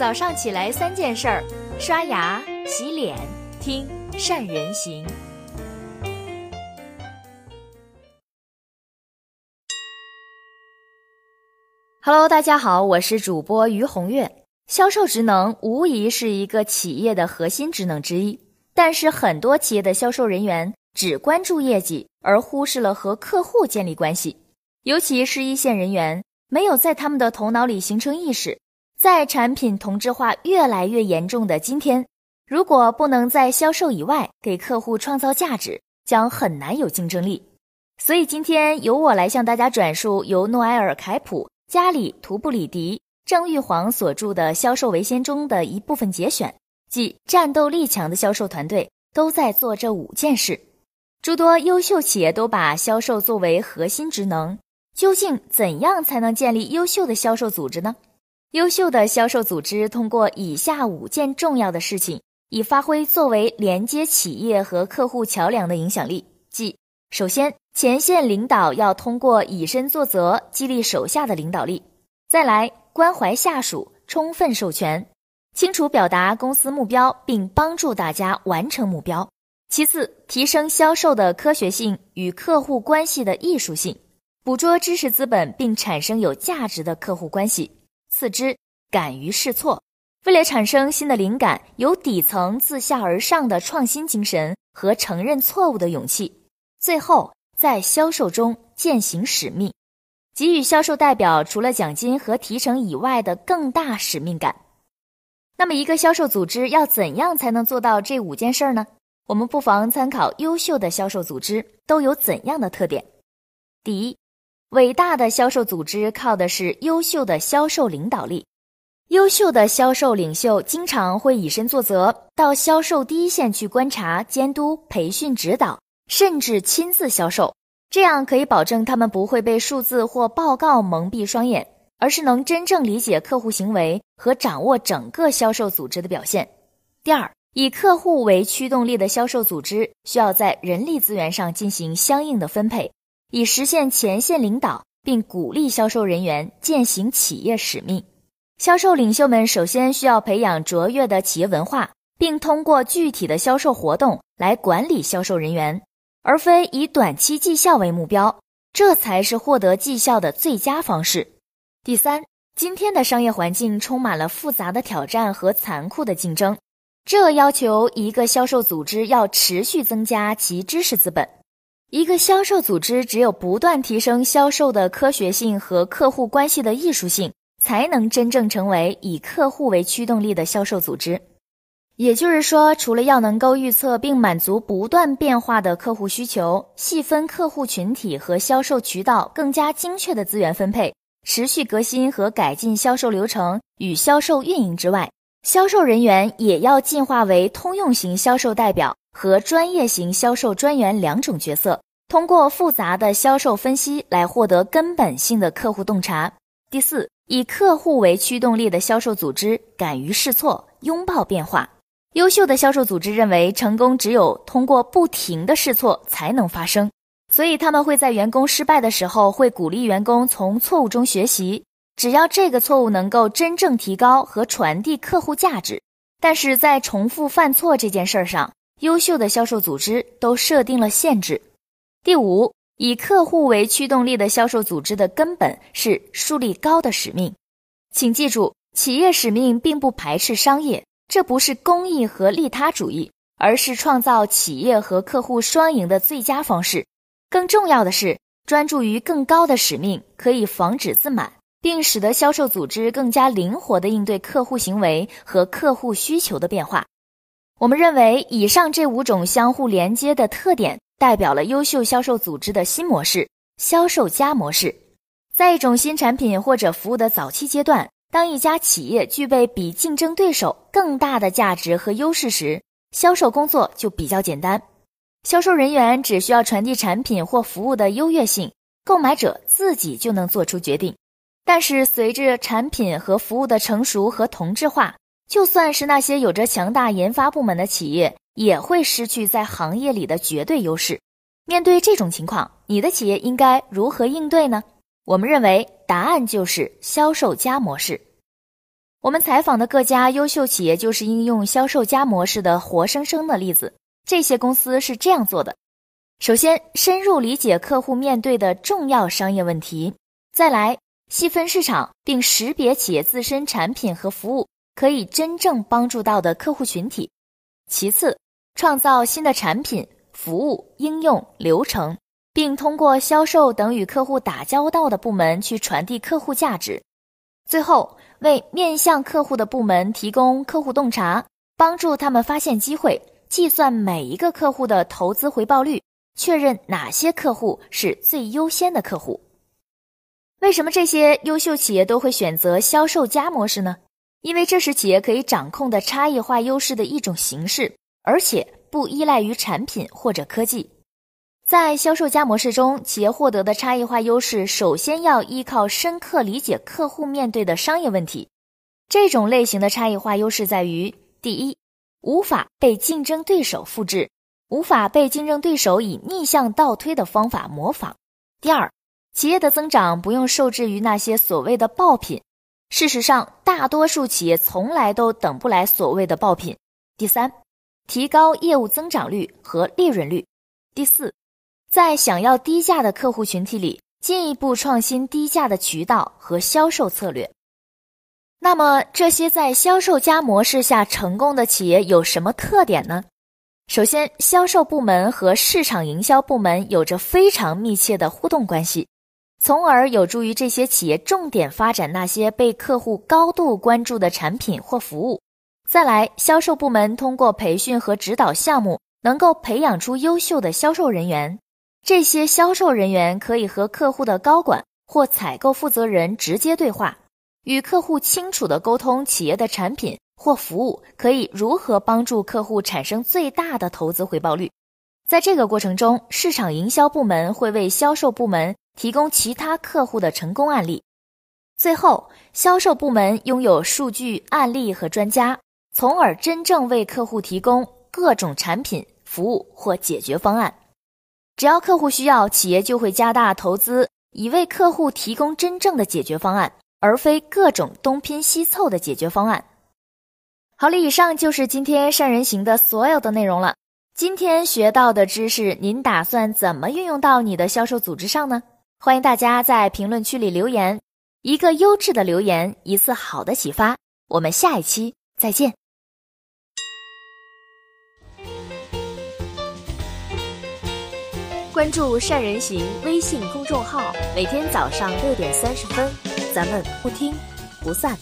早上起来三件事儿：刷牙、洗脸、听善人行。Hello，大家好，我是主播于红月。销售职能无疑是一个企业的核心职能之一，但是很多企业的销售人员只关注业绩，而忽视了和客户建立关系，尤其是一线人员，没有在他们的头脑里形成意识。在产品同质化越来越严重的今天，如果不能在销售以外给客户创造价值，将很难有竞争力。所以今天由我来向大家转述由诺埃尔·凯普、加里·图布里迪、郑玉煌所著的《销售为先》中的一部分节选，即战斗力强的销售团队都在做这五件事。诸多优秀企业都把销售作为核心职能，究竟怎样才能建立优秀的销售组织呢？优秀的销售组织通过以下五件重要的事情，以发挥作为连接企业和客户桥梁的影响力。即，首先，前线领导要通过以身作则激励手下的领导力；再来，关怀下属，充分授权，清楚表达公司目标，并帮助大家完成目标；其次，提升销售的科学性与客户关系的艺术性，捕捉知识资本，并产生有价值的客户关系。次之，敢于试错，为了产生新的灵感，有底层自下而上的创新精神和承认错误的勇气。最后，在销售中践行使命，给予销售代表除了奖金和提成以外的更大使命感。那么，一个销售组织要怎样才能做到这五件事呢？我们不妨参考优秀的销售组织都有怎样的特点。第一。伟大的销售组织靠的是优秀的销售领导力。优秀的销售领袖经常会以身作则，到销售第一线去观察、监督、培训、指导，甚至亲自销售。这样可以保证他们不会被数字或报告蒙蔽双眼，而是能真正理解客户行为和掌握整个销售组织的表现。第二，以客户为驱动力的销售组织需要在人力资源上进行相应的分配。以实现前线领导，并鼓励销售人员践行企业使命。销售领袖们首先需要培养卓越的企业文化，并通过具体的销售活动来管理销售人员，而非以短期绩效为目标。这才是获得绩效的最佳方式。第三，今天的商业环境充满了复杂的挑战和残酷的竞争，这要求一个销售组织要持续增加其知识资本。一个销售组织只有不断提升销售的科学性和客户关系的艺术性，才能真正成为以客户为驱动力的销售组织。也就是说，除了要能够预测并满足不断变化的客户需求，细分客户群体和销售渠道，更加精确的资源分配，持续革新和改进销售流程与销售运营之外，销售人员也要进化为通用型销售代表。和专业型销售专员两种角色，通过复杂的销售分析来获得根本性的客户洞察。第四，以客户为驱动力的销售组织敢于试错，拥抱变化。优秀的销售组织认为，成功只有通过不停的试错才能发生，所以他们会在员工失败的时候，会鼓励员工从错误中学习，只要这个错误能够真正提高和传递客户价值。但是在重复犯错这件事儿上，优秀的销售组织都设定了限制。第五，以客户为驱动力的销售组织的根本是树立高的使命。请记住，企业使命并不排斥商业，这不是公益和利他主义，而是创造企业和客户双赢的最佳方式。更重要的是，专注于更高的使命，可以防止自满，并使得销售组织更加灵活地应对客户行为和客户需求的变化。我们认为，以上这五种相互连接的特点，代表了优秀销售组织的新模式——销售加模式。在一种新产品或者服务的早期阶段，当一家企业具备比竞争对手更大的价值和优势时，销售工作就比较简单。销售人员只需要传递产品或服务的优越性，购买者自己就能做出决定。但是，随着产品和服务的成熟和同质化，就算是那些有着强大研发部门的企业，也会失去在行业里的绝对优势。面对这种情况，你的企业应该如何应对呢？我们认为答案就是销售加模式。我们采访的各家优秀企业就是应用销售加模式的活生生的例子。这些公司是这样做的：首先，深入理解客户面对的重要商业问题；再来，细分市场并识别企业自身产品和服务可以真正帮助到的客户群体；其次，创造新的产品、服务、应用、流程，并通过销售等与客户打交道的部门去传递客户价值；最后，为面向客户的部门提供客户洞察，帮助他们发现机会。计算每一个客户的投资回报率，确认哪些客户是最优先的客户。为什么这些优秀企业都会选择销售加模式呢？因为这是企业可以掌控的差异化优势的一种形式，而且不依赖于产品或者科技。在销售加模式中，企业获得的差异化优势，首先要依靠深刻理解客户面对的商业问题。这种类型的差异化优势在于：第一。无法被竞争对手复制，无法被竞争对手以逆向倒推的方法模仿。第二，企业的增长不用受制于那些所谓的爆品。事实上，大多数企业从来都等不来所谓的爆品。第三，提高业务增长率和利润率。第四，在想要低价的客户群体里，进一步创新低价的渠道和销售策略。那么，这些在销售加模式下成功的企业有什么特点呢？首先，销售部门和市场营销部门有着非常密切的互动关系，从而有助于这些企业重点发展那些被客户高度关注的产品或服务。再来，销售部门通过培训和指导项目，能够培养出优秀的销售人员。这些销售人员可以和客户的高管或采购负责人直接对话。与客户清楚地沟通企业的产品或服务可以如何帮助客户产生最大的投资回报率。在这个过程中，市场营销部门会为销售部门提供其他客户的成功案例。最后，销售部门拥有数据案例和专家，从而真正为客户提供各种产品、服务或解决方案。只要客户需要，企业就会加大投资，以为客户提供真正的解决方案。而非各种东拼西凑的解决方案。好了，以上就是今天善人行的所有的内容了。今天学到的知识，您打算怎么运用到你的销售组织上呢？欢迎大家在评论区里留言，一个优质的留言，一次好的启发。我们下一期再见。关注善人行微信公众号，每天早上六点三十分。咱们不听不散。